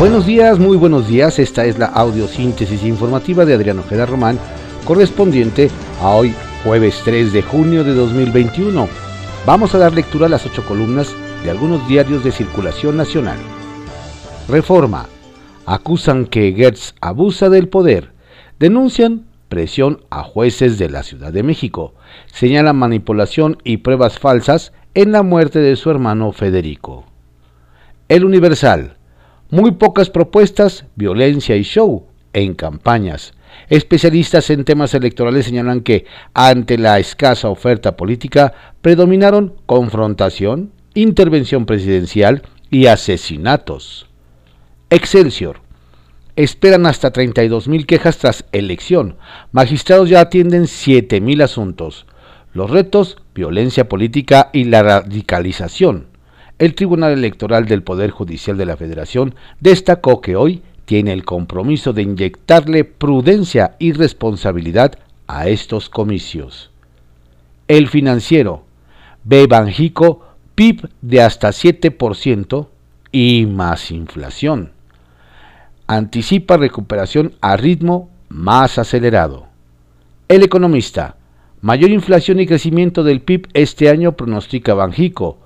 Buenos días, muy buenos días. Esta es la audiosíntesis informativa de Adriano Ojeda Román, correspondiente a hoy, jueves 3 de junio de 2021. Vamos a dar lectura a las ocho columnas de algunos diarios de circulación nacional. Reforma. Acusan que Gertz abusa del poder. Denuncian presión a jueces de la Ciudad de México. Señalan manipulación y pruebas falsas en la muerte de su hermano Federico. El Universal. Muy pocas propuestas, violencia y show en campañas. Especialistas en temas electorales señalan que, ante la escasa oferta política, predominaron confrontación, intervención presidencial y asesinatos. Excelsior. Esperan hasta 32 mil quejas tras elección. Magistrados ya atienden 7 mil asuntos. Los retos, violencia política y la radicalización el Tribunal Electoral del Poder Judicial de la Federación destacó que hoy tiene el compromiso de inyectarle prudencia y responsabilidad a estos comicios. El financiero ve Banjico PIB de hasta 7% y más inflación. Anticipa recuperación a ritmo más acelerado. El economista, mayor inflación y crecimiento del PIB este año pronostica Banjico,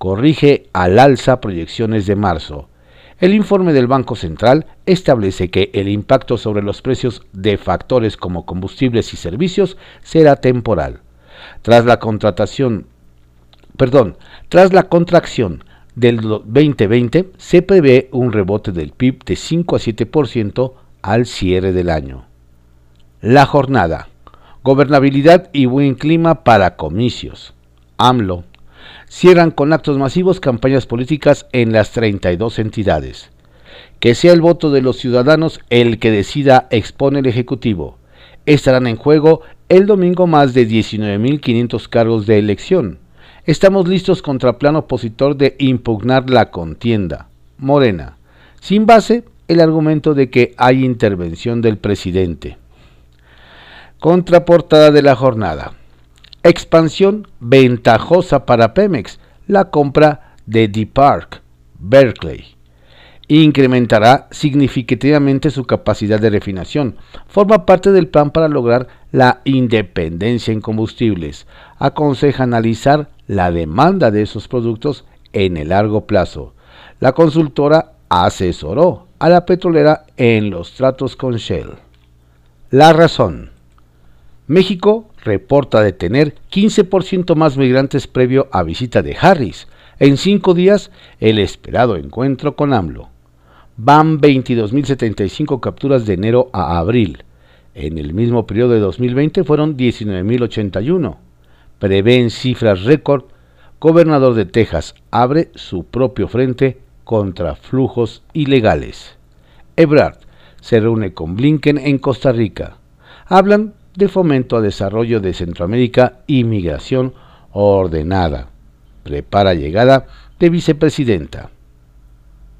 corrige al alza proyecciones de marzo. El informe del Banco Central establece que el impacto sobre los precios de factores como combustibles y servicios será temporal. Tras la contratación, perdón, tras la contracción del 2020 se prevé un rebote del PIB de 5 a 7% al cierre del año. La jornada. Gobernabilidad y buen clima para comicios. AMLO cierran con actos masivos campañas políticas en las 32 entidades. Que sea el voto de los ciudadanos el que decida expone el Ejecutivo. Estarán en juego el domingo más de 19.500 cargos de elección. Estamos listos contra plan opositor de impugnar la contienda. Morena. Sin base, el argumento de que hay intervención del presidente. Contraportada de la jornada. Expansión ventajosa para Pemex, la compra de Deep Park, Berkeley. Incrementará significativamente su capacidad de refinación. Forma parte del plan para lograr la independencia en combustibles. Aconseja analizar la demanda de esos productos en el largo plazo. La consultora asesoró a la petrolera en los tratos con Shell. La razón. México reporta de tener 15% más migrantes previo a visita de Harris. En cinco días, el esperado encuentro con AMLO. Van 22.075 capturas de enero a abril. En el mismo periodo de 2020 fueron 19.081. Prevén cifras récord. Gobernador de Texas abre su propio frente contra flujos ilegales. Ebrard se reúne con Blinken en Costa Rica. Hablan de fomento a desarrollo de Centroamérica y migración ordenada. Prepara llegada de vicepresidenta.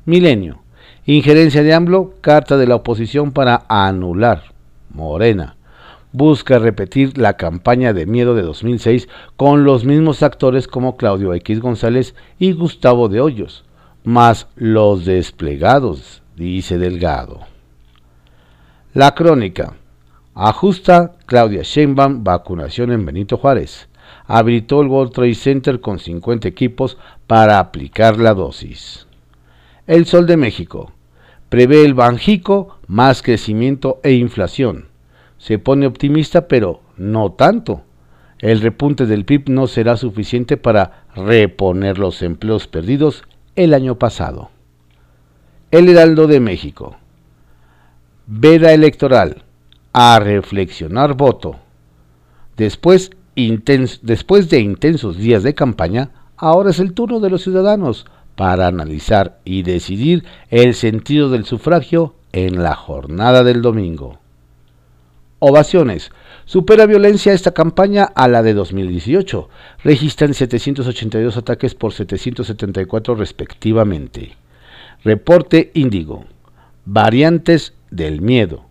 Milenio. Injerencia de AMLO, carta de la oposición para anular. Morena. Busca repetir la campaña de miedo de 2006 con los mismos actores como Claudio X González y Gustavo de Hoyos, más los desplegados, dice Delgado. La crónica. Ajusta Claudia Sheinbaum vacunación en Benito Juárez. Habilitó el World Trade Center con 50 equipos para aplicar la dosis. El Sol de México. Prevé el Banjico más crecimiento e inflación. Se pone optimista, pero no tanto. El repunte del PIB no será suficiente para reponer los empleos perdidos el año pasado. El Heraldo de México. Veda electoral a reflexionar voto. Después, después de intensos días de campaña, ahora es el turno de los ciudadanos para analizar y decidir el sentido del sufragio en la jornada del domingo. Ovaciones. Supera violencia esta campaña a la de 2018. Registran 782 ataques por 774 respectivamente. Reporte Índigo. Variantes del miedo.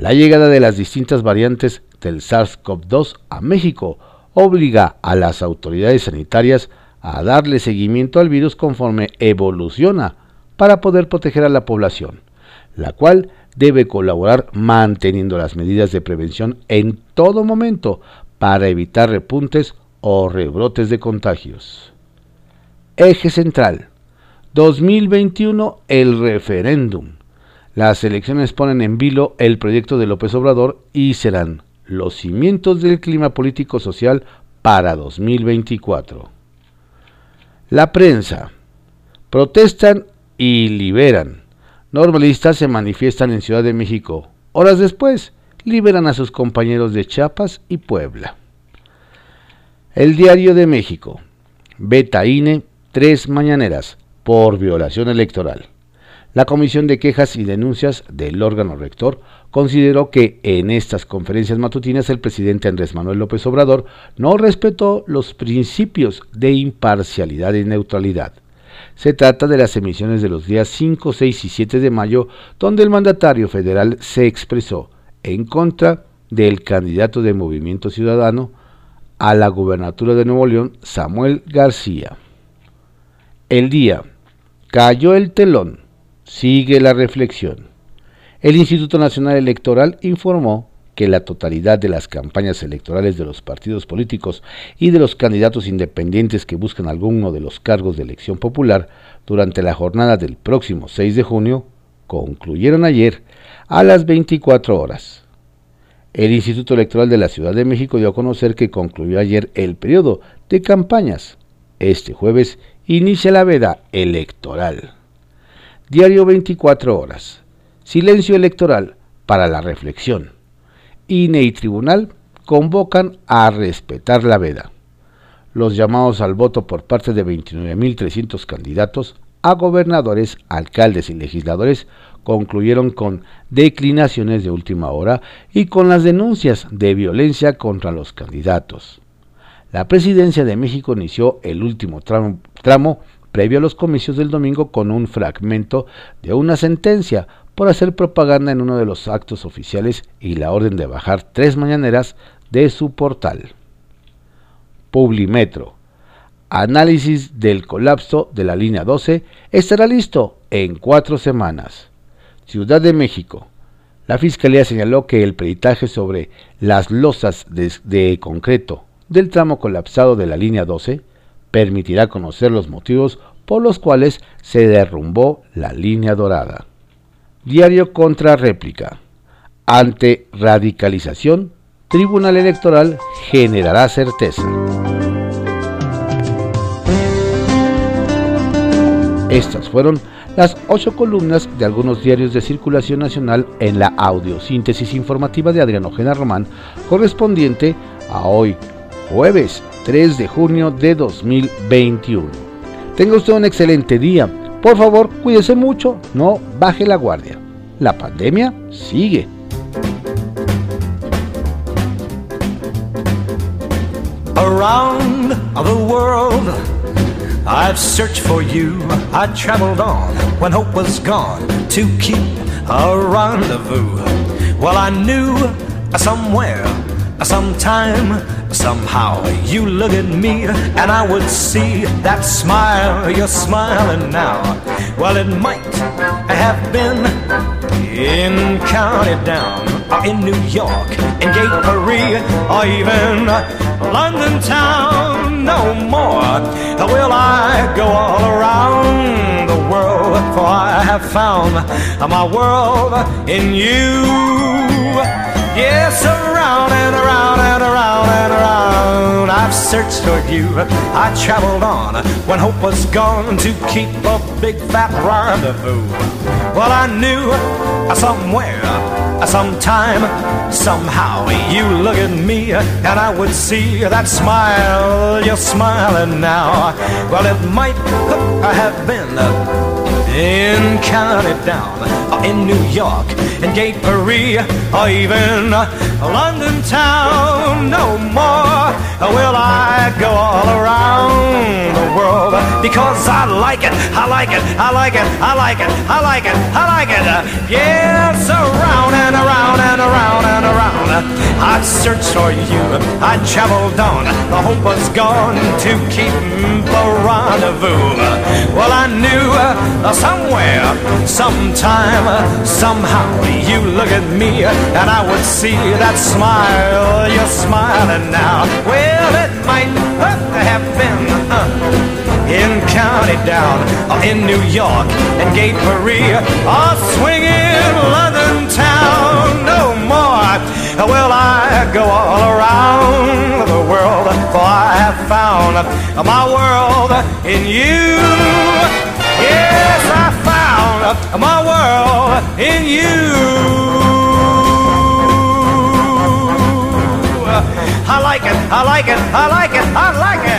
La llegada de las distintas variantes del SARS-CoV-2 a México obliga a las autoridades sanitarias a darle seguimiento al virus conforme evoluciona para poder proteger a la población, la cual debe colaborar manteniendo las medidas de prevención en todo momento para evitar repuntes o rebrotes de contagios. Eje central. 2021 el referéndum. Las elecciones ponen en vilo el proyecto de López Obrador y serán los cimientos del clima político social para 2024. La prensa. Protestan y liberan. Normalistas se manifiestan en Ciudad de México. Horas después, liberan a sus compañeros de Chiapas y Puebla. El Diario de México. Betaine, tres mañaneras por violación electoral. La Comisión de Quejas y Denuncias del órgano rector consideró que en estas conferencias matutinas el presidente Andrés Manuel López Obrador no respetó los principios de imparcialidad y neutralidad. Se trata de las emisiones de los días 5, 6 y 7 de mayo, donde el mandatario federal se expresó en contra del candidato de Movimiento Ciudadano a la gubernatura de Nuevo León, Samuel García. El día cayó el telón Sigue la reflexión. El Instituto Nacional Electoral informó que la totalidad de las campañas electorales de los partidos políticos y de los candidatos independientes que buscan alguno de los cargos de elección popular durante la jornada del próximo 6 de junio concluyeron ayer a las 24 horas. El Instituto Electoral de la Ciudad de México dio a conocer que concluyó ayer el periodo de campañas. Este jueves inicia la veda electoral. Diario 24 horas. Silencio electoral para la reflexión. INE y tribunal convocan a respetar la veda. Los llamados al voto por parte de 29.300 candidatos a gobernadores, alcaldes y legisladores concluyeron con declinaciones de última hora y con las denuncias de violencia contra los candidatos. La presidencia de México inició el último tramo, tramo previo a los comicios del domingo con un fragmento de una sentencia por hacer propaganda en uno de los actos oficiales y la orden de bajar tres mañaneras de su portal. Publimetro. Análisis del colapso de la línea 12 estará listo en cuatro semanas. Ciudad de México. La Fiscalía señaló que el peritaje sobre las losas de, de concreto del tramo colapsado de la línea 12 permitirá conocer los motivos por los cuales se derrumbó la línea dorada. Diario contra réplica. Ante radicalización, Tribunal Electoral generará certeza. Estas fueron las ocho columnas de algunos diarios de circulación nacional en la audiosíntesis informativa de Adriano Ojeda Román, correspondiente a hoy, jueves 3 de junio de 2021. Tenga usted un excelente día. Por favor, cuídese mucho, no baje la guardia. La pandemia sigue. Around the world, I've searched for you. I traveled on when hope was gone to keep a rendezvous. Well, I knew somewhere, sometime, Somehow you look at me and I would see that smile you're smiling now. Well, it might have been in County Down or in New York, in Gay Paris, or even London town. No more will I go all around the world, for I have found my world in you. Yes, around and around searched for you. I traveled on when hope was gone to keep a big fat rendezvous. Well, I knew uh, somewhere, uh, sometime, somehow you look at me and I would see that smile. You're smiling now. Well, it might uh, have been in Down, or in New York, in Gay Paris, or even London town. No more Well, I go all around the world because I like it, I like it, I like it, I like it, I like it, I like it. Yes, around and around and around and around. I'd search for you, I'd traveled on. The hope was gone to keep the rendezvous. Well, I knew uh, somewhere, sometime, somehow you look at me and I would see that smile. You're smiling now. Well, it might have been. Uh, in County Down, or in New York, and Gay Paris, or swinging London town. No more. will I go all around the world, for I have found my world in you. Yes, I found my world in you. I like it, I like it, I like it, I like it.